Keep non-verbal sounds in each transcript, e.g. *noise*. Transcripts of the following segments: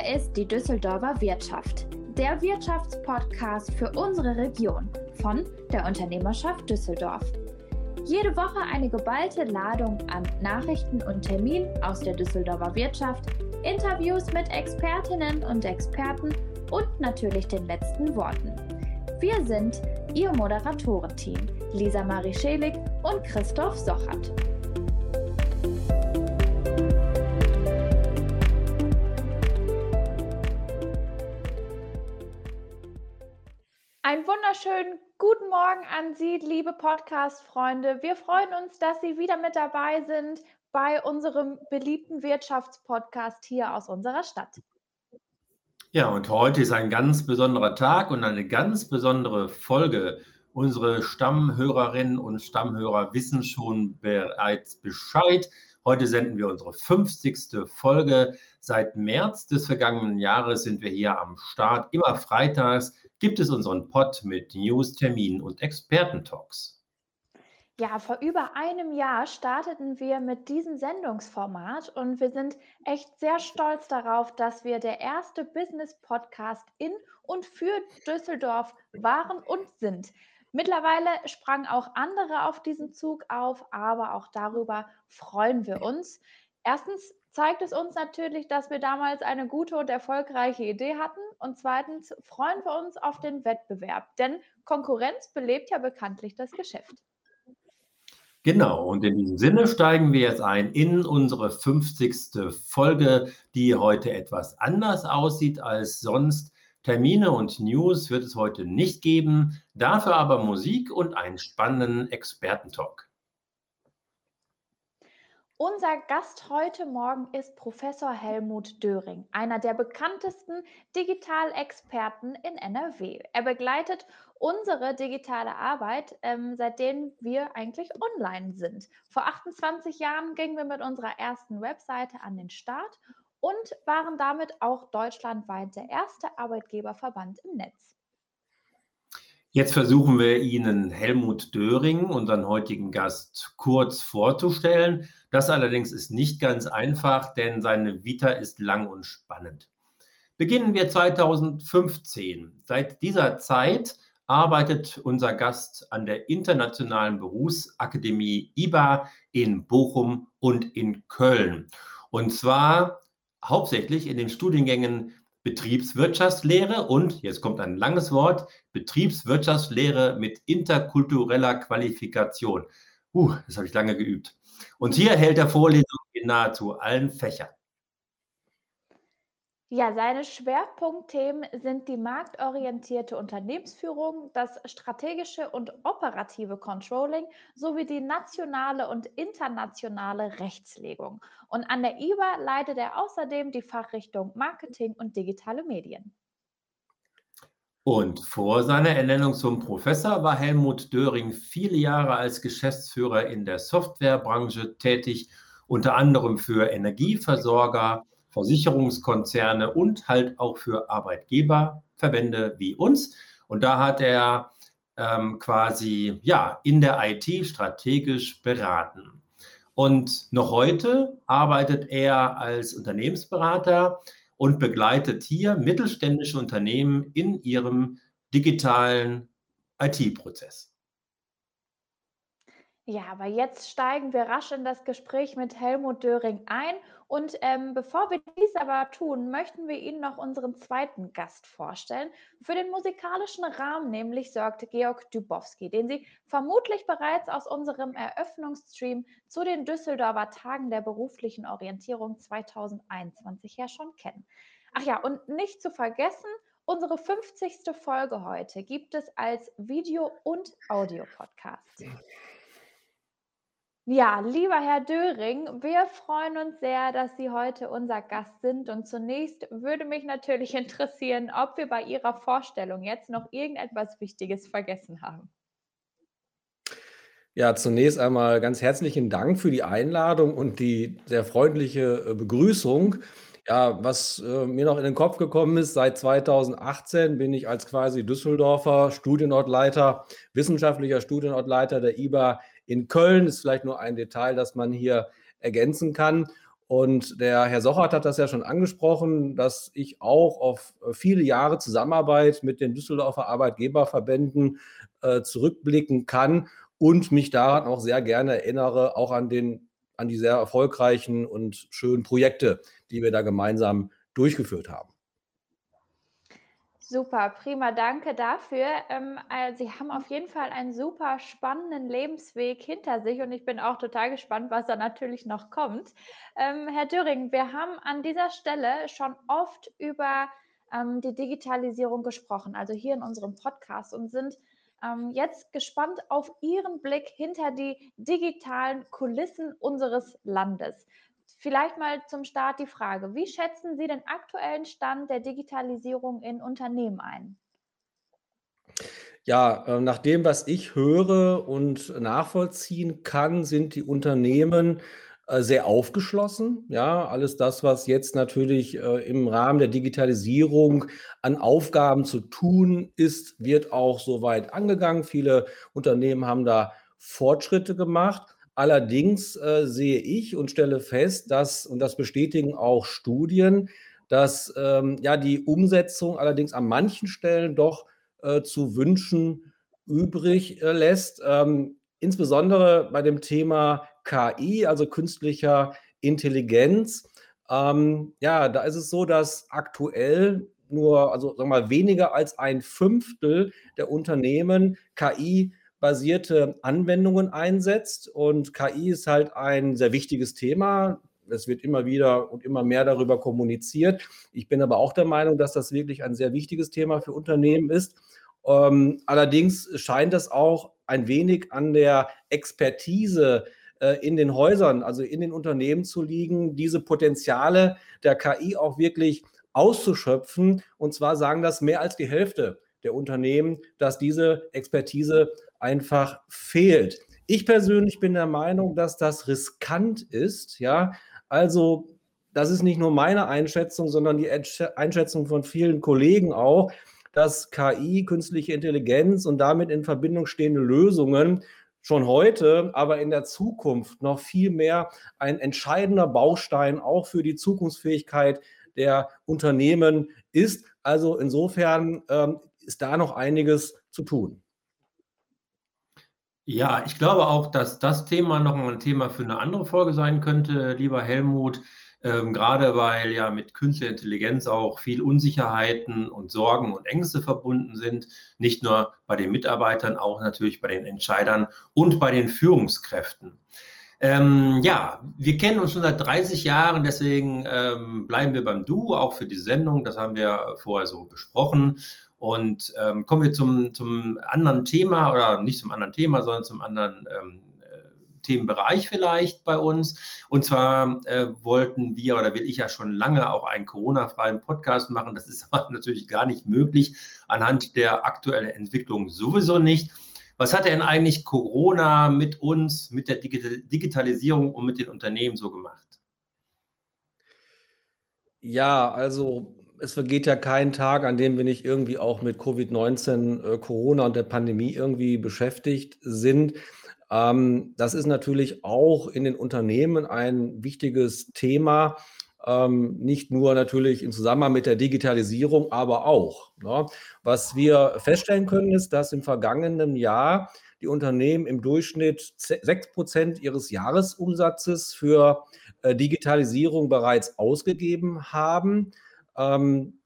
Hier ist die Düsseldorfer Wirtschaft, der Wirtschaftspodcast für unsere Region von der Unternehmerschaft Düsseldorf. Jede Woche eine geballte Ladung an Nachrichten und Terminen aus der Düsseldorfer Wirtschaft, Interviews mit Expertinnen und Experten und natürlich den letzten Worten. Wir sind Ihr Moderatorenteam, Lisa Marie Schelig und Christoph Sochert. Wunderschönen guten Morgen an Sie, liebe Podcast-Freunde. Wir freuen uns, dass Sie wieder mit dabei sind bei unserem beliebten Wirtschaftspodcast hier aus unserer Stadt. Ja, und heute ist ein ganz besonderer Tag und eine ganz besondere Folge. Unsere Stammhörerinnen und Stammhörer wissen schon bereits Bescheid. Heute senden wir unsere 50. Folge. Seit März des vergangenen Jahres sind wir hier am Start. Immer freitags gibt es unseren Pod mit News, Terminen und Expertentalks. Ja, vor über einem Jahr starteten wir mit diesem Sendungsformat und wir sind echt sehr stolz darauf, dass wir der erste Business-Podcast in und für Düsseldorf waren und sind. Mittlerweile sprangen auch andere auf diesen Zug auf, aber auch darüber freuen wir uns. Erstens zeigt es uns natürlich, dass wir damals eine gute und erfolgreiche Idee hatten. Und zweitens freuen wir uns auf den Wettbewerb, denn Konkurrenz belebt ja bekanntlich das Geschäft. Genau, und in diesem Sinne steigen wir jetzt ein in unsere 50. Folge, die heute etwas anders aussieht als sonst. Termine und News wird es heute nicht geben, dafür aber Musik und einen spannenden Expertentalk. Unser Gast heute Morgen ist Professor Helmut Döring, einer der bekanntesten Digitalexperten in NRW. Er begleitet unsere digitale Arbeit, ähm, seitdem wir eigentlich online sind. Vor 28 Jahren gingen wir mit unserer ersten Webseite an den Start und waren damit auch deutschlandweit der erste Arbeitgeberverband im Netz. Jetzt versuchen wir Ihnen Helmut Döring, unseren heutigen Gast, kurz vorzustellen. Das allerdings ist nicht ganz einfach, denn seine Vita ist lang und spannend. Beginnen wir 2015. Seit dieser Zeit arbeitet unser Gast an der Internationalen Berufsakademie IBA in Bochum und in Köln. Und zwar hauptsächlich in den Studiengängen Betriebswirtschaftslehre und, jetzt kommt ein langes Wort, Betriebswirtschaftslehre mit interkultureller Qualifikation. Uh, das habe ich lange geübt. Und hier hält er Vorlesungen in nahezu allen Fächern. Ja, seine Schwerpunktthemen sind die marktorientierte Unternehmensführung, das strategische und operative Controlling sowie die nationale und internationale Rechtslegung. Und an der IBA leitet er außerdem die Fachrichtung Marketing und digitale Medien. Und vor seiner Ernennung zum Professor war Helmut Döring viele Jahre als Geschäftsführer in der Softwarebranche tätig, unter anderem für Energieversorger, Versicherungskonzerne und halt auch für Arbeitgeberverbände wie uns. Und da hat er ähm, quasi ja in der IT strategisch beraten. Und noch heute arbeitet er als Unternehmensberater und begleitet hier mittelständische Unternehmen in ihrem digitalen IT-Prozess. Ja, aber jetzt steigen wir rasch in das Gespräch mit Helmut Döring ein. Und ähm, bevor wir dies aber tun, möchten wir Ihnen noch unseren zweiten Gast vorstellen. Für den musikalischen Rahmen nämlich sorgt Georg Dubowski, den Sie vermutlich bereits aus unserem Eröffnungsstream zu den Düsseldorfer Tagen der beruflichen Orientierung 2021 ja schon kennen. Ach ja, und nicht zu vergessen, unsere 50. Folge heute gibt es als Video- und Audio-Podcast. Ja, lieber Herr Döring, wir freuen uns sehr, dass Sie heute unser Gast sind. Und zunächst würde mich natürlich *laughs* interessieren, ob wir bei Ihrer Vorstellung jetzt noch irgendetwas Wichtiges vergessen haben. Ja, zunächst einmal ganz herzlichen Dank für die Einladung und die sehr freundliche äh, Begrüßung. Ja, was äh, mir noch in den Kopf gekommen ist, seit 2018 bin ich als quasi Düsseldorfer Studienortleiter, wissenschaftlicher Studienortleiter der IBA in Köln. Ist vielleicht nur ein Detail, das man hier ergänzen kann. Und der Herr Sochert hat das ja schon angesprochen, dass ich auch auf viele Jahre Zusammenarbeit mit den Düsseldorfer Arbeitgeberverbänden äh, zurückblicken kann und mich daran auch sehr gerne erinnere, auch an, den, an die sehr erfolgreichen und schönen Projekte, die wir da gemeinsam durchgeführt haben. Super, prima, danke dafür. Ähm, äh, Sie haben auf jeden Fall einen super spannenden Lebensweg hinter sich und ich bin auch total gespannt, was da natürlich noch kommt. Ähm, Herr Döring, wir haben an dieser Stelle schon oft über ähm, die Digitalisierung gesprochen, also hier in unserem Podcast und sind ähm, jetzt gespannt auf Ihren Blick hinter die digitalen Kulissen unseres Landes. Vielleicht mal zum Start die Frage, wie schätzen Sie den aktuellen Stand der Digitalisierung in Unternehmen ein? Ja, äh, nach dem, was ich höre und nachvollziehen kann, sind die Unternehmen äh, sehr aufgeschlossen. Ja, alles das, was jetzt natürlich äh, im Rahmen der Digitalisierung an Aufgaben zu tun ist, wird auch soweit angegangen. Viele Unternehmen haben da Fortschritte gemacht. Allerdings äh, sehe ich und stelle fest, dass, und das bestätigen auch Studien, dass ähm, ja die Umsetzung allerdings an manchen Stellen doch äh, zu wünschen übrig äh, lässt. Ähm, insbesondere bei dem Thema KI, also künstlicher Intelligenz. Ähm, ja, da ist es so, dass aktuell nur, also sagen wir mal, weniger als ein Fünftel der Unternehmen KI basierte Anwendungen einsetzt. Und KI ist halt ein sehr wichtiges Thema. Es wird immer wieder und immer mehr darüber kommuniziert. Ich bin aber auch der Meinung, dass das wirklich ein sehr wichtiges Thema für Unternehmen ist. Ähm, allerdings scheint es auch ein wenig an der Expertise äh, in den Häusern, also in den Unternehmen zu liegen, diese Potenziale der KI auch wirklich auszuschöpfen. Und zwar sagen das mehr als die Hälfte der Unternehmen, dass diese Expertise einfach fehlt. Ich persönlich bin der Meinung, dass das riskant ist. Ja, also das ist nicht nur meine Einschätzung, sondern die Einschätzung von vielen Kollegen auch, dass KI, künstliche Intelligenz und damit in Verbindung stehende Lösungen schon heute, aber in der Zukunft noch viel mehr ein entscheidender Baustein auch für die Zukunftsfähigkeit der Unternehmen ist. Also insofern ähm, ist da noch einiges zu tun. Ja, ich glaube auch, dass das Thema noch ein Thema für eine andere Folge sein könnte, lieber Helmut. Ähm, gerade weil ja mit künstlicher Intelligenz auch viel Unsicherheiten und Sorgen und Ängste verbunden sind. Nicht nur bei den Mitarbeitern, auch natürlich bei den Entscheidern und bei den Führungskräften. Ähm, ja, wir kennen uns schon seit 30 Jahren, deswegen ähm, bleiben wir beim Du, auch für die Sendung. Das haben wir vorher so besprochen. Und ähm, kommen wir zum, zum anderen Thema oder nicht zum anderen Thema, sondern zum anderen ähm, äh, Themenbereich vielleicht bei uns. Und zwar äh, wollten wir oder will ich ja schon lange auch einen Corona-freien Podcast machen. Das ist *laughs* aber natürlich gar nicht möglich anhand der aktuellen Entwicklung sowieso nicht. Was hat denn eigentlich Corona mit uns, mit der Digitalisierung und mit den Unternehmen so gemacht? Ja, also es vergeht ja kein Tag, an dem wir nicht irgendwie auch mit Covid-19, äh, Corona und der Pandemie irgendwie beschäftigt sind. Ähm, das ist natürlich auch in den Unternehmen ein wichtiges Thema. Ähm, nicht nur natürlich im Zusammenhang mit der Digitalisierung, aber auch. Ne? Was wir feststellen können, ist, dass im vergangenen Jahr die Unternehmen im Durchschnitt 6 Prozent ihres Jahresumsatzes für äh, Digitalisierung bereits ausgegeben haben. Ähm,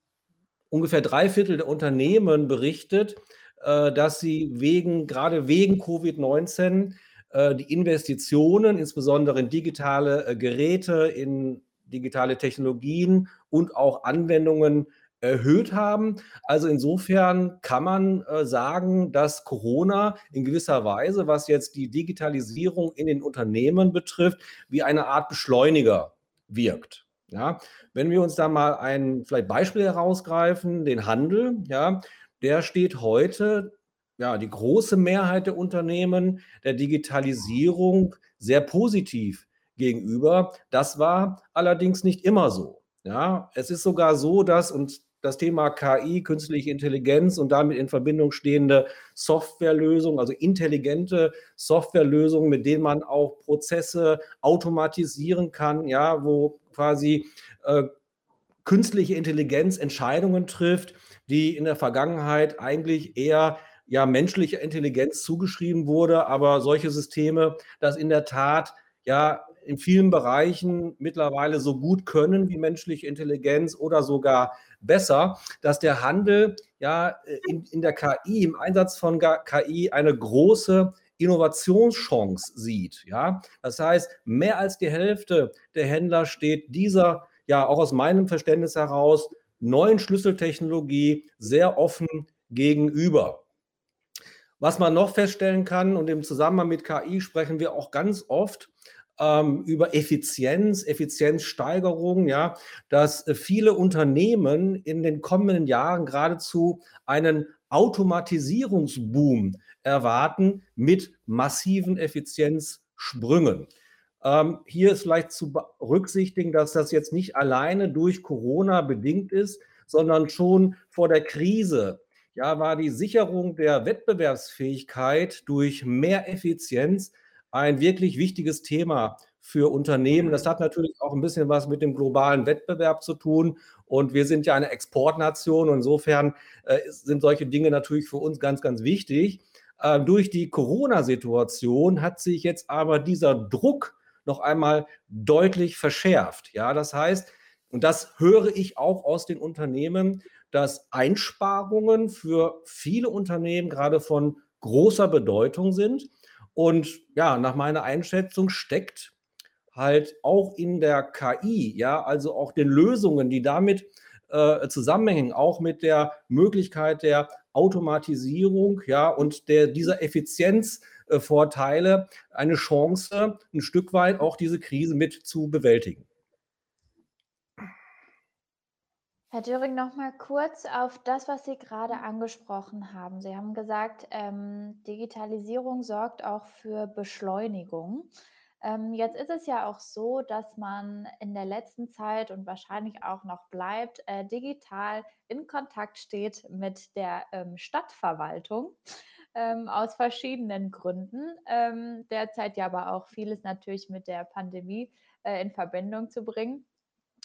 ungefähr drei Viertel der Unternehmen berichtet, äh, dass sie wegen, gerade wegen Covid-19 äh, die Investitionen, insbesondere in digitale äh, Geräte, in digitale Technologien und auch Anwendungen erhöht haben. Also insofern kann man äh, sagen, dass Corona in gewisser Weise, was jetzt die Digitalisierung in den Unternehmen betrifft, wie eine Art Beschleuniger wirkt. Ja, wenn wir uns da mal ein vielleicht Beispiel herausgreifen, den Handel, ja, der steht heute, ja, die große Mehrheit der Unternehmen der Digitalisierung sehr positiv gegenüber. Das war allerdings nicht immer so. Ja, es ist sogar so, dass, und das Thema KI, künstliche Intelligenz und damit in Verbindung stehende Softwarelösungen, also intelligente Softwarelösungen, mit denen man auch Prozesse automatisieren kann, ja, wo quasi äh, künstliche Intelligenz Entscheidungen trifft, die in der Vergangenheit eigentlich eher ja menschlicher Intelligenz zugeschrieben wurde, aber solche Systeme das in der Tat ja in vielen Bereichen mittlerweile so gut können wie menschliche Intelligenz oder sogar besser, dass der Handel ja in, in der KI, im Einsatz von KI eine große Innovationschance sieht. Ja? Das heißt, mehr als die Hälfte der Händler steht dieser, ja auch aus meinem Verständnis heraus, neuen Schlüsseltechnologie sehr offen gegenüber. Was man noch feststellen kann, und im Zusammenhang mit KI sprechen wir auch ganz oft ähm, über Effizienz, Effizienzsteigerung, ja, dass äh, viele Unternehmen in den kommenden Jahren geradezu einen Automatisierungsboom erwarten mit massiven Effizienzsprüngen. Ähm, hier ist vielleicht zu berücksichtigen, dass das jetzt nicht alleine durch Corona bedingt ist, sondern schon vor der Krise ja, war die Sicherung der Wettbewerbsfähigkeit durch mehr Effizienz ein wirklich wichtiges Thema für Unternehmen. Das hat natürlich auch ein bisschen was mit dem globalen Wettbewerb zu tun. Und wir sind ja eine Exportnation. insofern äh, sind solche Dinge natürlich für uns ganz, ganz wichtig. Äh, durch die Corona-Situation hat sich jetzt aber dieser Druck noch einmal deutlich verschärft. Ja, das heißt, und das höre ich auch aus den Unternehmen, dass Einsparungen für viele Unternehmen gerade von großer Bedeutung sind. Und ja, nach meiner Einschätzung steckt halt auch in der KI, ja, also auch den Lösungen, die damit äh, zusammenhängen, auch mit der Möglichkeit der Automatisierung, ja, und der, dieser Effizienzvorteile eine Chance, ein Stück weit auch diese Krise mit zu bewältigen. Herr Döring, noch mal kurz auf das, was Sie gerade angesprochen haben. Sie haben gesagt, ähm, Digitalisierung sorgt auch für Beschleunigung. Ähm, jetzt ist es ja auch so, dass man in der letzten Zeit und wahrscheinlich auch noch bleibt, äh, digital in Kontakt steht mit der ähm, Stadtverwaltung *laughs* ähm, aus verschiedenen Gründen. Ähm, derzeit ja aber auch vieles natürlich mit der Pandemie äh, in Verbindung zu bringen.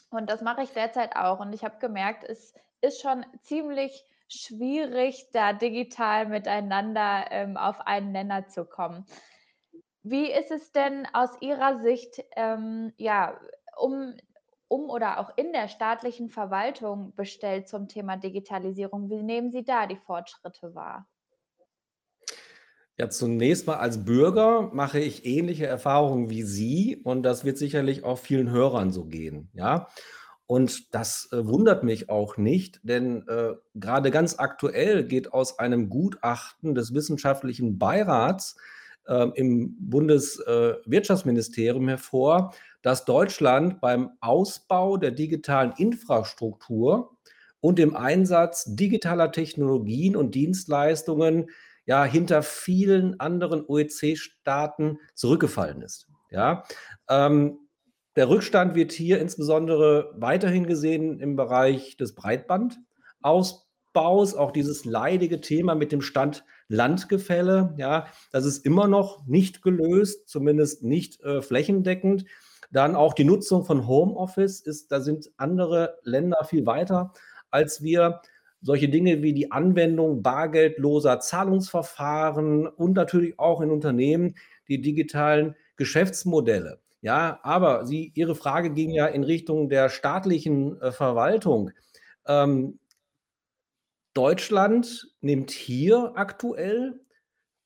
Und das mache ich derzeit auch. Und ich habe gemerkt, es ist schon ziemlich schwierig, da digital miteinander ähm, auf einen Nenner zu kommen. Wie ist es denn aus Ihrer Sicht, ähm, ja, um, um oder auch in der staatlichen Verwaltung bestellt zum Thema Digitalisierung? Wie nehmen Sie da die Fortschritte wahr? Ja, zunächst mal als Bürger mache ich ähnliche Erfahrungen wie Sie und das wird sicherlich auch vielen Hörern so gehen, ja. Und das äh, wundert mich auch nicht, denn äh, gerade ganz aktuell geht aus einem Gutachten des wissenschaftlichen Beirats im Bundeswirtschaftsministerium hervor, dass Deutschland beim Ausbau der digitalen Infrastruktur und dem Einsatz digitaler Technologien und Dienstleistungen ja hinter vielen anderen OECD-Staaten zurückgefallen ist. Ja, ähm, der Rückstand wird hier insbesondere weiterhin gesehen im Bereich des Breitbandausbaus, auch dieses leidige Thema mit dem Stand Landgefälle. Ja, das ist immer noch nicht gelöst, zumindest nicht äh, flächendeckend. Dann auch die Nutzung von Homeoffice ist, da sind andere Länder viel weiter als wir solche Dinge wie die Anwendung bargeldloser Zahlungsverfahren und natürlich auch in Unternehmen die digitalen Geschäftsmodelle. Ja, aber Sie, Ihre Frage ging ja in Richtung der staatlichen äh, Verwaltung. Ähm, Deutschland nimmt hier aktuell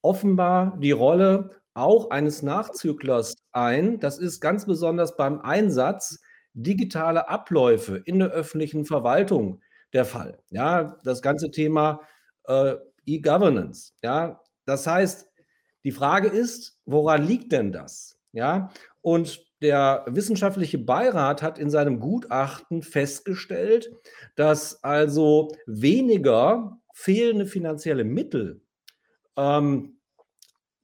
offenbar die Rolle auch eines Nachzüglers ein. Das ist ganz besonders beim Einsatz digitaler Abläufe in der öffentlichen Verwaltung der Fall. Ja, das ganze Thema äh, E-Governance. Ja, das heißt, die Frage ist, woran liegt denn das? Ja, und der wissenschaftliche Beirat hat in seinem Gutachten festgestellt, dass also weniger fehlende finanzielle Mittel ähm,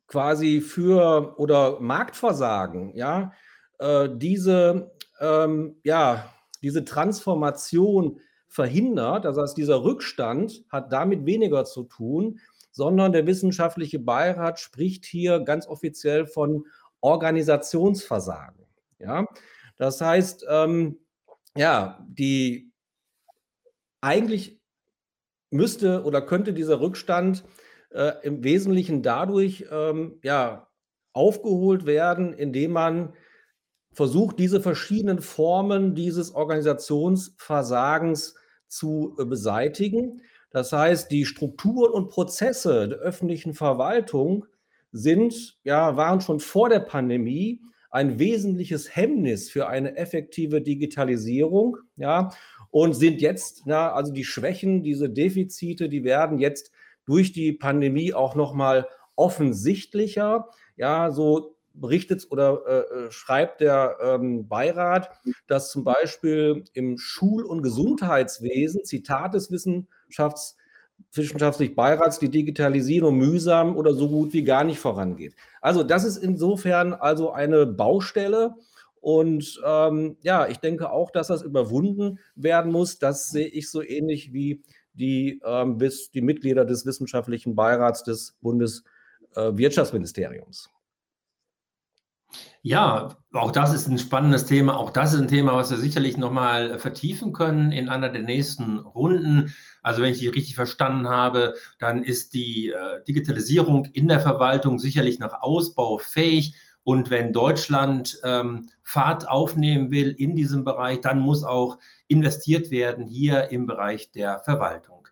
quasi für oder Marktversagen, ja, äh, diese, ähm, ja, diese Transformation verhindert. Das heißt, dieser Rückstand hat damit weniger zu tun, sondern der wissenschaftliche Beirat spricht hier ganz offiziell von Organisationsversagen. Ja? Das heißt, ähm, ja, die eigentlich müsste oder könnte dieser Rückstand äh, im Wesentlichen dadurch ähm, ja, aufgeholt werden, indem man versucht, diese verschiedenen Formen dieses Organisationsversagens zu äh, beseitigen. Das heißt, die Strukturen und Prozesse der öffentlichen Verwaltung sind, ja, waren schon vor der Pandemie ein wesentliches Hemmnis für eine effektive Digitalisierung, ja, und sind jetzt, ja, also die Schwächen, diese Defizite, die werden jetzt durch die Pandemie auch nochmal offensichtlicher. Ja, so berichtet oder äh, äh, schreibt der ähm, Beirat, dass zum Beispiel im Schul- und Gesundheitswesen, Zitat des Wissenschafts, wissenschaftlichen Beirats, die Digitalisierung mühsam oder so gut wie gar nicht vorangeht. Also das ist insofern also eine Baustelle. Und ähm, ja, ich denke auch, dass das überwunden werden muss. Das sehe ich so ähnlich wie die, ähm, bis die Mitglieder des wissenschaftlichen Beirats des Bundeswirtschaftsministeriums. Äh, ja, auch das ist ein spannendes Thema. Auch das ist ein Thema, was wir sicherlich nochmal vertiefen können in einer der nächsten Runden. Also wenn ich die richtig verstanden habe, dann ist die äh, Digitalisierung in der Verwaltung sicherlich noch ausbaufähig. Und wenn Deutschland ähm, Fahrt aufnehmen will in diesem Bereich, dann muss auch investiert werden hier im Bereich der Verwaltung.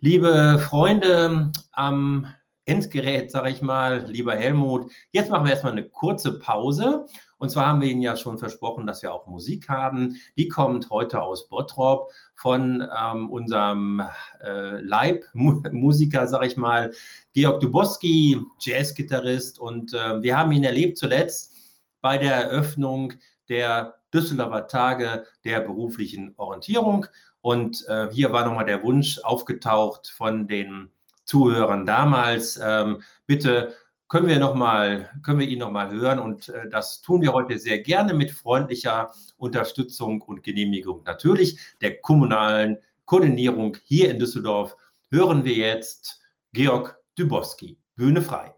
Liebe Freunde am Endgerät, sage ich mal, lieber Helmut. Jetzt machen wir erstmal eine kurze Pause. Und zwar haben wir Ihnen ja schon versprochen, dass wir auch Musik haben. Die kommt heute aus Bottrop von ähm, unserem äh, Leibmusiker, sage ich mal, Georg Dubowski, Jazzgitarrist. Und äh, wir haben ihn erlebt zuletzt bei der Eröffnung der Düsseldorfer Tage der beruflichen Orientierung. Und äh, hier war nochmal der Wunsch aufgetaucht von den Zuhörern damals. Ähm, bitte können wir noch mal, können wir ihn noch mal hören und äh, das tun wir heute sehr gerne mit freundlicher Unterstützung und Genehmigung natürlich der kommunalen Koordinierung hier in Düsseldorf. Hören wir jetzt Georg Dubowski. Bühne frei.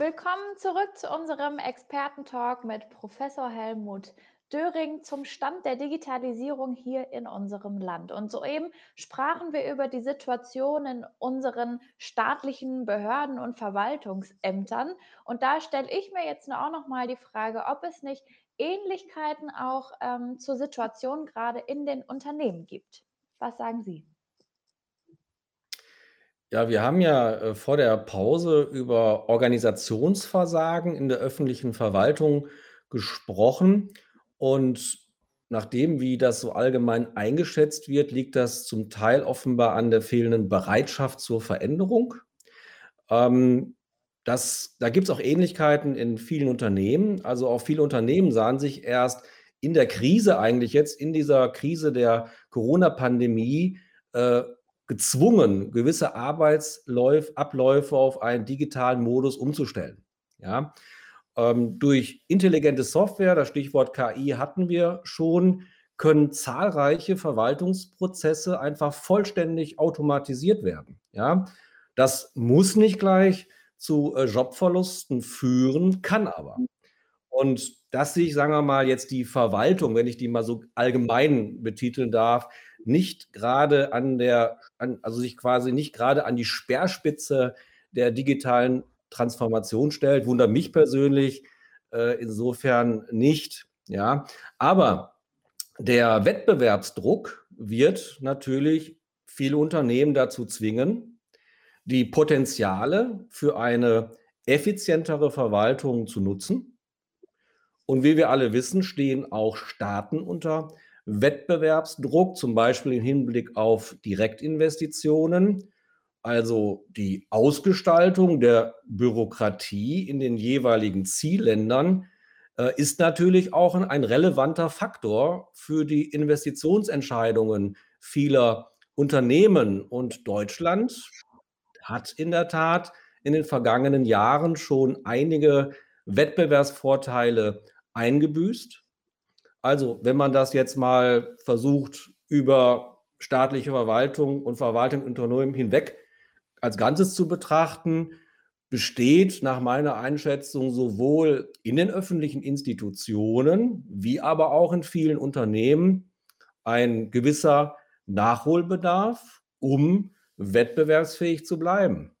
Willkommen zurück zu unserem Expertentalk mit Professor Helmut Döring zum Stand der Digitalisierung hier in unserem Land. Und soeben sprachen wir über die Situation in unseren staatlichen Behörden und Verwaltungsämtern. Und da stelle ich mir jetzt auch noch mal die Frage, ob es nicht Ähnlichkeiten auch ähm, zur Situation gerade in den Unternehmen gibt. Was sagen Sie? Ja, wir haben ja äh, vor der Pause über Organisationsversagen in der öffentlichen Verwaltung gesprochen. Und nachdem, wie das so allgemein eingeschätzt wird, liegt das zum Teil offenbar an der fehlenden Bereitschaft zur Veränderung. Ähm, das, da gibt es auch Ähnlichkeiten in vielen Unternehmen. Also auch viele Unternehmen sahen sich erst in der Krise eigentlich jetzt, in dieser Krise der Corona-Pandemie, äh, gezwungen, gewisse Arbeitsabläufe auf einen digitalen Modus umzustellen. Ja? Ähm, durch intelligente Software, das Stichwort KI hatten wir schon, können zahlreiche Verwaltungsprozesse einfach vollständig automatisiert werden. Ja? Das muss nicht gleich zu äh, Jobverlusten führen, kann aber. Und dass sich, sagen wir mal, jetzt die Verwaltung, wenn ich die mal so allgemein betiteln darf, nicht gerade an der, an, also sich quasi nicht gerade an die Speerspitze der digitalen Transformation stellt, wundert mich persönlich äh, insofern nicht. Ja, aber der Wettbewerbsdruck wird natürlich viele Unternehmen dazu zwingen, die Potenziale für eine effizientere Verwaltung zu nutzen. Und wie wir alle wissen, stehen auch Staaten unter Wettbewerbsdruck, zum Beispiel im Hinblick auf Direktinvestitionen, also die Ausgestaltung der Bürokratie in den jeweiligen Zielländern, äh, ist natürlich auch ein relevanter Faktor für die Investitionsentscheidungen vieler Unternehmen. Und Deutschland hat in der Tat in den vergangenen Jahren schon einige Wettbewerbsvorteile eingebüßt. Also, wenn man das jetzt mal versucht, über staatliche Verwaltung und Verwaltung und Unternehmen hinweg als Ganzes zu betrachten, besteht nach meiner Einschätzung sowohl in den öffentlichen Institutionen wie aber auch in vielen Unternehmen ein gewisser Nachholbedarf, um wettbewerbsfähig zu bleiben.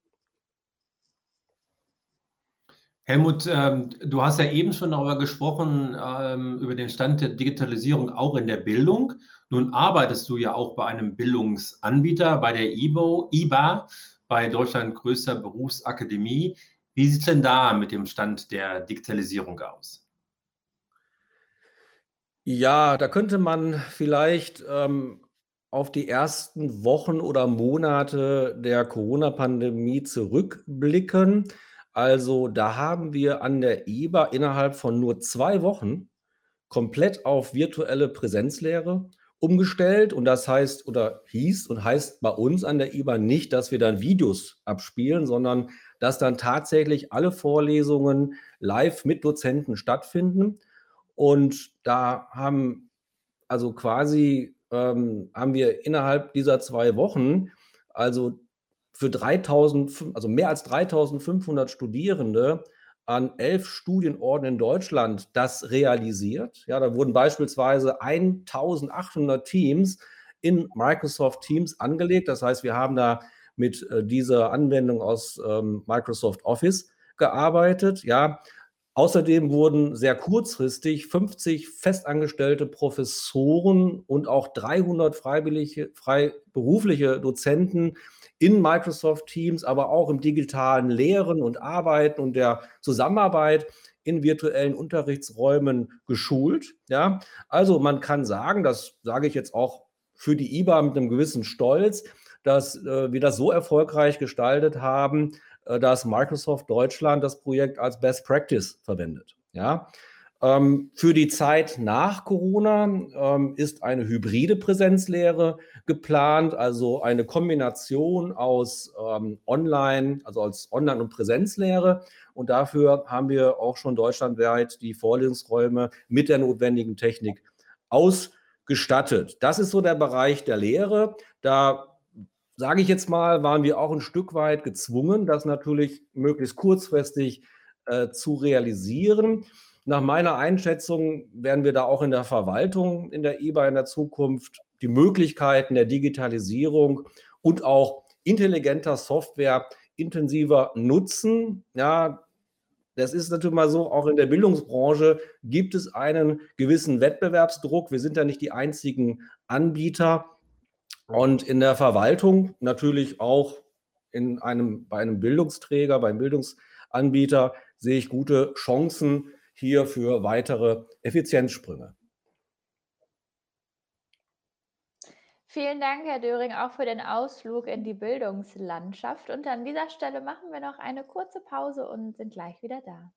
Helmut, ähm, du hast ja eben schon darüber gesprochen, ähm, über den Stand der Digitalisierung auch in der Bildung. Nun arbeitest du ja auch bei einem Bildungsanbieter, bei der IBO, IBA, bei Deutschland größter Berufsakademie. Wie sieht es denn da mit dem Stand der Digitalisierung aus? Ja, da könnte man vielleicht ähm, auf die ersten Wochen oder Monate der Corona-Pandemie zurückblicken. Also da haben wir an der EBA innerhalb von nur zwei Wochen komplett auf virtuelle Präsenzlehre umgestellt. Und das heißt oder hieß und heißt bei uns an der IBA nicht, dass wir dann Videos abspielen, sondern dass dann tatsächlich alle Vorlesungen live mit Dozenten stattfinden. Und da haben also quasi ähm, haben wir innerhalb dieser zwei Wochen also für 3000, also mehr als 3500 Studierende an elf Studienorten in Deutschland das realisiert. Ja, da wurden beispielsweise 1800 Teams in Microsoft Teams angelegt. Das heißt, wir haben da mit äh, dieser Anwendung aus ähm, Microsoft Office gearbeitet. Ja, Außerdem wurden sehr kurzfristig 50 festangestellte Professoren und auch 300 freiwillige, freiberufliche Dozenten in Microsoft Teams, aber auch im digitalen Lehren und Arbeiten und der Zusammenarbeit in virtuellen Unterrichtsräumen geschult. Ja, also man kann sagen, das sage ich jetzt auch für die IBA mit einem gewissen Stolz, dass äh, wir das so erfolgreich gestaltet haben, dass Microsoft Deutschland das Projekt als Best Practice verwendet. Ja, ähm, für die Zeit nach Corona ähm, ist eine hybride Präsenzlehre geplant, also eine Kombination aus ähm, Online, also als Online- und Präsenzlehre. Und dafür haben wir auch schon deutschlandweit die Vorlesungsräume mit der notwendigen Technik ausgestattet. Das ist so der Bereich der Lehre. Da sage ich jetzt mal, waren wir auch ein Stück weit gezwungen, das natürlich möglichst kurzfristig äh, zu realisieren. Nach meiner Einschätzung werden wir da auch in der Verwaltung in der IBA in der Zukunft die Möglichkeiten der Digitalisierung und auch intelligenter Software intensiver nutzen. Ja, das ist natürlich mal so, auch in der Bildungsbranche gibt es einen gewissen Wettbewerbsdruck. Wir sind ja nicht die einzigen Anbieter. Und in der Verwaltung natürlich auch in einem, bei einem Bildungsträger, beim Bildungsanbieter sehe ich gute Chancen hier für weitere Effizienzsprünge. Vielen Dank, Herr Döring, auch für den Ausflug in die Bildungslandschaft. Und an dieser Stelle machen wir noch eine kurze Pause und sind gleich wieder da.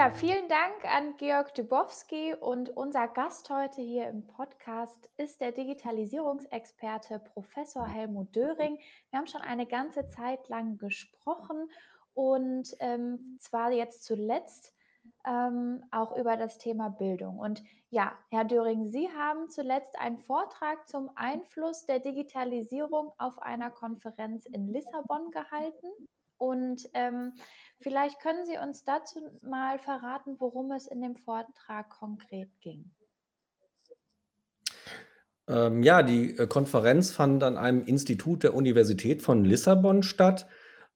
Ja, vielen Dank an Georg Dubowski und unser Gast heute hier im Podcast ist der Digitalisierungsexperte Professor Helmut Döring. Wir haben schon eine ganze Zeit lang gesprochen und ähm, zwar jetzt zuletzt ähm, auch über das Thema Bildung. Und ja, Herr Döring, Sie haben zuletzt einen Vortrag zum Einfluss der Digitalisierung auf einer Konferenz in Lissabon gehalten. Und ähm, vielleicht können Sie uns dazu mal verraten, worum es in dem Vortrag konkret ging. Ähm, ja, die äh, Konferenz fand an einem Institut der Universität von Lissabon statt.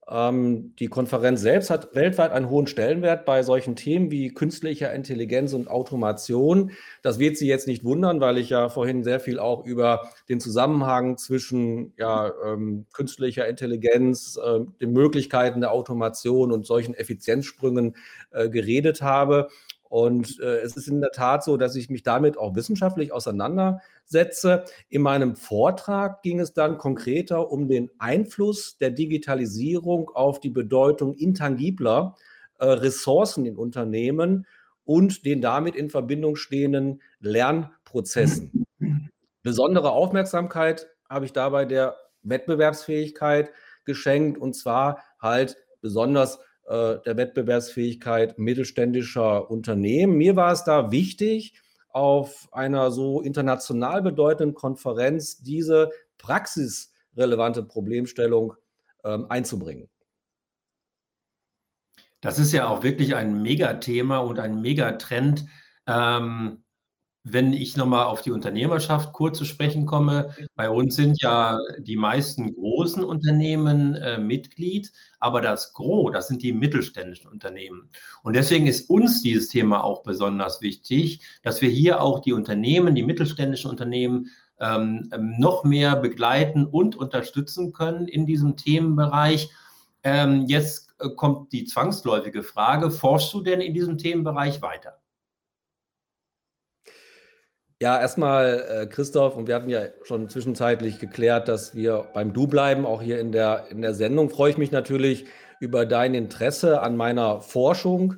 Ähm, die Konferenz selbst hat weltweit einen hohen Stellenwert bei solchen Themen wie künstlicher Intelligenz und Automation. Das wird Sie jetzt nicht wundern, weil ich ja vorhin sehr viel auch über den Zusammenhang zwischen ja, ähm, künstlicher Intelligenz, äh, den Möglichkeiten der Automation und solchen Effizienzsprüngen äh, geredet habe. Und äh, es ist in der Tat so, dass ich mich damit auch wissenschaftlich auseinandersetze. In meinem Vortrag ging es dann konkreter um den Einfluss der Digitalisierung auf die Bedeutung intangibler äh, Ressourcen in Unternehmen und den damit in Verbindung stehenden Lernprozessen. Besondere Aufmerksamkeit habe ich dabei der Wettbewerbsfähigkeit geschenkt und zwar halt besonders der Wettbewerbsfähigkeit mittelständischer Unternehmen. Mir war es da wichtig, auf einer so international bedeutenden Konferenz diese praxisrelevante Problemstellung ähm, einzubringen. Das ist ja auch wirklich ein Megathema und ein Megatrend. Ähm, wenn ich nochmal auf die Unternehmerschaft kurz zu sprechen komme, bei uns sind ja die meisten großen Unternehmen äh, Mitglied, aber das Gros, das sind die mittelständischen Unternehmen. Und deswegen ist uns dieses Thema auch besonders wichtig, dass wir hier auch die Unternehmen, die mittelständischen Unternehmen ähm, ähm, noch mehr begleiten und unterstützen können in diesem Themenbereich. Ähm, jetzt äh, kommt die zwangsläufige Frage, forschst du denn in diesem Themenbereich weiter? Ja, erstmal, äh, Christoph, und wir hatten ja schon zwischenzeitlich geklärt, dass wir beim Du bleiben, auch hier in der, in der Sendung. Freue ich mich natürlich über dein Interesse an meiner Forschung.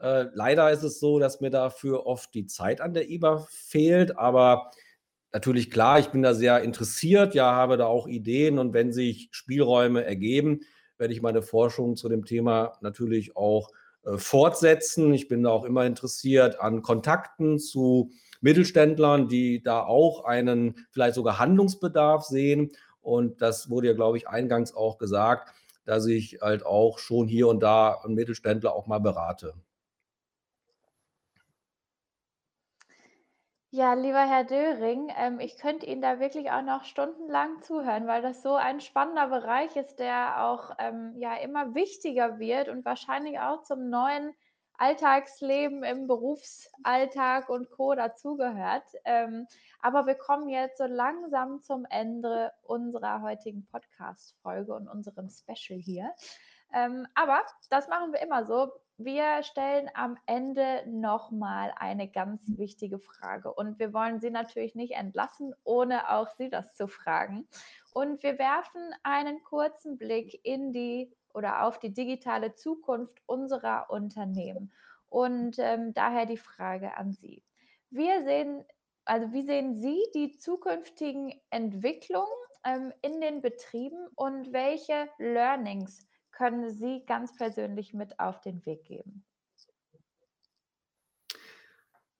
Äh, leider ist es so, dass mir dafür oft die Zeit an der IBA fehlt, aber natürlich klar, ich bin da sehr interessiert, ja, habe da auch Ideen und wenn sich Spielräume ergeben, werde ich meine Forschung zu dem Thema natürlich auch äh, fortsetzen. Ich bin da auch immer interessiert an Kontakten zu Mittelständlern, die da auch einen vielleicht sogar Handlungsbedarf sehen. Und das wurde ja, glaube ich, eingangs auch gesagt, dass ich halt auch schon hier und da einen Mittelständler auch mal berate. Ja, lieber Herr Döring, ähm, ich könnte Ihnen da wirklich auch noch stundenlang zuhören, weil das so ein spannender Bereich ist, der auch ähm, ja immer wichtiger wird und wahrscheinlich auch zum neuen Alltagsleben im Berufsalltag und Co. dazugehört. Ähm, aber wir kommen jetzt so langsam zum Ende unserer heutigen Podcast-Folge und unserem Special hier. Ähm, aber das machen wir immer so. Wir stellen am Ende nochmal eine ganz wichtige Frage und wir wollen Sie natürlich nicht entlassen, ohne auch Sie das zu fragen. Und wir werfen einen kurzen Blick in die oder auf die digitale Zukunft unserer Unternehmen. Und ähm, daher die Frage an Sie. Wir sehen, also wie sehen Sie die zukünftigen Entwicklungen ähm, in den Betrieben und welche Learnings können Sie ganz persönlich mit auf den Weg geben?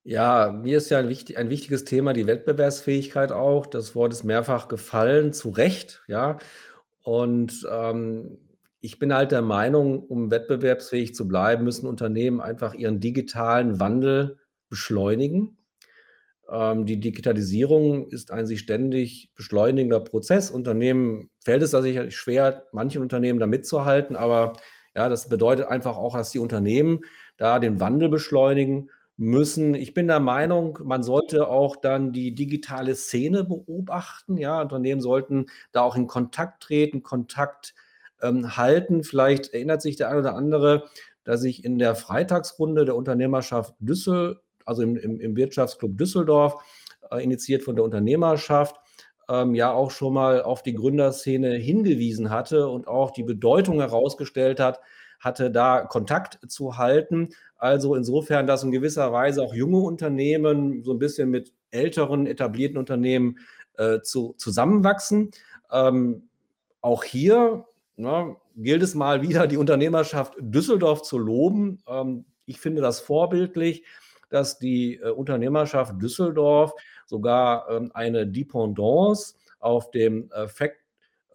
Ja, mir ist ja ein, wichtig, ein wichtiges Thema die Wettbewerbsfähigkeit auch. Das Wort ist mehrfach gefallen, zu Recht, ja. Und ähm, ich bin halt der Meinung, um wettbewerbsfähig zu bleiben, müssen Unternehmen einfach ihren digitalen Wandel beschleunigen. Ähm, die Digitalisierung ist ein sich ständig beschleunigender Prozess. Unternehmen fällt es da sicherlich schwer, manchen Unternehmen da mitzuhalten, aber ja, das bedeutet einfach auch, dass die Unternehmen da den Wandel beschleunigen müssen. Ich bin der Meinung, man sollte auch dann die digitale Szene beobachten. Ja, Unternehmen sollten da auch in Kontakt treten, Kontakt ähm, halten. Vielleicht erinnert sich der eine oder andere, dass ich in der Freitagsrunde der Unternehmerschaft Düssel, also im, im, im Wirtschaftsclub Düsseldorf, äh, initiiert von der Unternehmerschaft, ähm, ja auch schon mal auf die Gründerszene hingewiesen hatte und auch die Bedeutung herausgestellt hat, hatte da Kontakt zu halten. Also insofern, dass in gewisser Weise auch junge Unternehmen so ein bisschen mit älteren, etablierten Unternehmen äh, zu, zusammenwachsen. Ähm, auch hier na, gilt es mal wieder, die Unternehmerschaft Düsseldorf zu loben. Ähm, ich finde das vorbildlich, dass die äh, Unternehmerschaft Düsseldorf sogar ähm, eine Dependance auf dem, äh, Fact,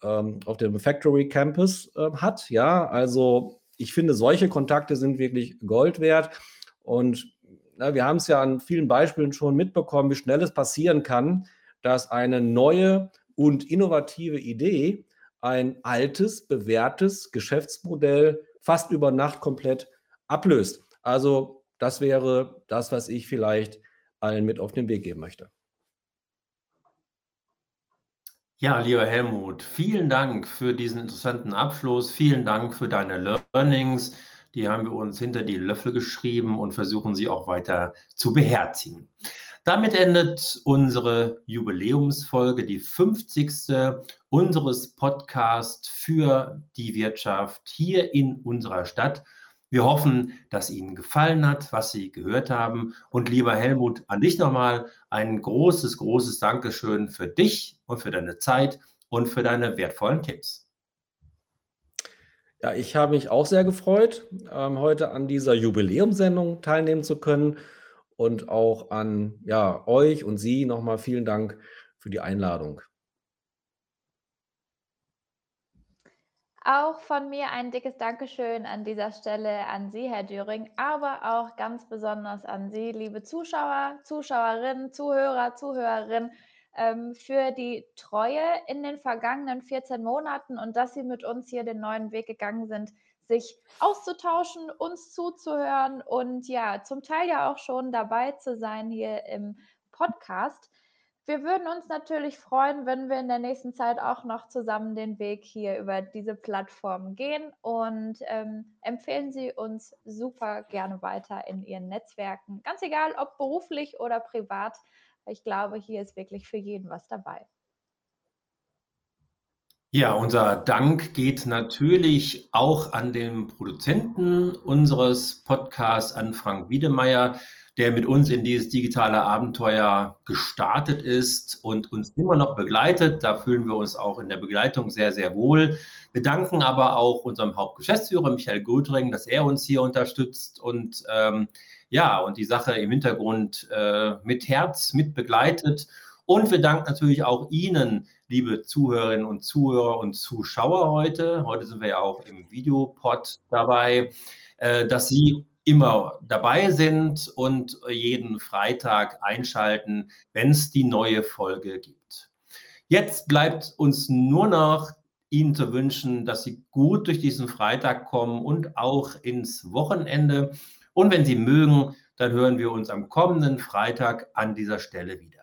ähm, auf dem Factory Campus äh, hat. Ja, also ich finde, solche Kontakte sind wirklich Gold wert. Und na, wir haben es ja an vielen Beispielen schon mitbekommen, wie schnell es passieren kann, dass eine neue und innovative Idee ein altes, bewährtes Geschäftsmodell fast über Nacht komplett ablöst. Also das wäre das, was ich vielleicht allen mit auf den Weg geben möchte. Ja, lieber Helmut, vielen Dank für diesen interessanten Abschluss. Vielen Dank für deine Learnings. Die haben wir uns hinter die Löffel geschrieben und versuchen sie auch weiter zu beherzigen. Damit endet unsere Jubiläumsfolge, die 50. unseres Podcasts für die Wirtschaft hier in unserer Stadt. Wir hoffen, dass Ihnen gefallen hat, was Sie gehört haben. Und lieber Helmut, an dich nochmal ein großes, großes Dankeschön für dich und für deine Zeit und für deine wertvollen Tipps. Ja, ich habe mich auch sehr gefreut, ähm, heute an dieser Jubiläumsendung teilnehmen zu können und auch an ja, euch und Sie nochmal vielen Dank für die Einladung. Auch von mir ein dickes Dankeschön an dieser Stelle an Sie, Herr Düring, aber auch ganz besonders an Sie, liebe Zuschauer, Zuschauerinnen, Zuhörer, Zuhörerinnen, ähm, für die Treue in den vergangenen 14 Monaten und dass Sie mit uns hier den neuen Weg gegangen sind, sich auszutauschen, uns zuzuhören und ja, zum Teil ja auch schon dabei zu sein hier im Podcast. wir würden uns natürlich freuen, wenn wir in der nächsten Zeit auch noch zusammen den Weg hier über diese Plattform gehen und ähm, empfehlen Sie uns super gerne weiter in Ihren Netzwerken, ganz egal ob beruflich oder privat. Ich glaube, hier ist wirklich für jeden was dabei. Ja, unser Dank geht natürlich auch an den Produzenten unseres Podcasts, an Frank Wiedemeyer, der mit uns in dieses digitale Abenteuer gestartet ist und uns immer noch begleitet. Da fühlen wir uns auch in der Begleitung sehr, sehr wohl. Wir danken aber auch unserem Hauptgeschäftsführer Michael Gudring, dass er uns hier unterstützt und ähm, ja, und die Sache im Hintergrund äh, mit Herz mit begleitet. Und wir danken natürlich auch Ihnen, liebe Zuhörerinnen und Zuhörer und Zuschauer heute. Heute sind wir ja auch im Videopod dabei, äh, dass Sie immer dabei sind und jeden Freitag einschalten, wenn es die neue Folge gibt. Jetzt bleibt uns nur noch Ihnen zu wünschen, dass Sie gut durch diesen Freitag kommen und auch ins Wochenende. Und wenn Sie mögen, dann hören wir uns am kommenden Freitag an dieser Stelle wieder.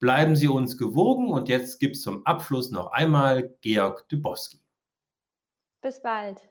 Bleiben Sie uns gewogen und jetzt gibt es zum Abschluss noch einmal Georg Dubowski. Bis bald.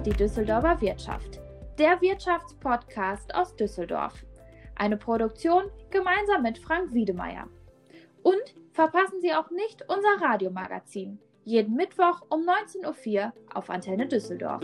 Die Düsseldorfer Wirtschaft, der Wirtschaftspodcast aus Düsseldorf. Eine Produktion gemeinsam mit Frank Wiedemeyer. Und verpassen Sie auch nicht unser Radiomagazin. Jeden Mittwoch um 19.04 Uhr auf Antenne Düsseldorf.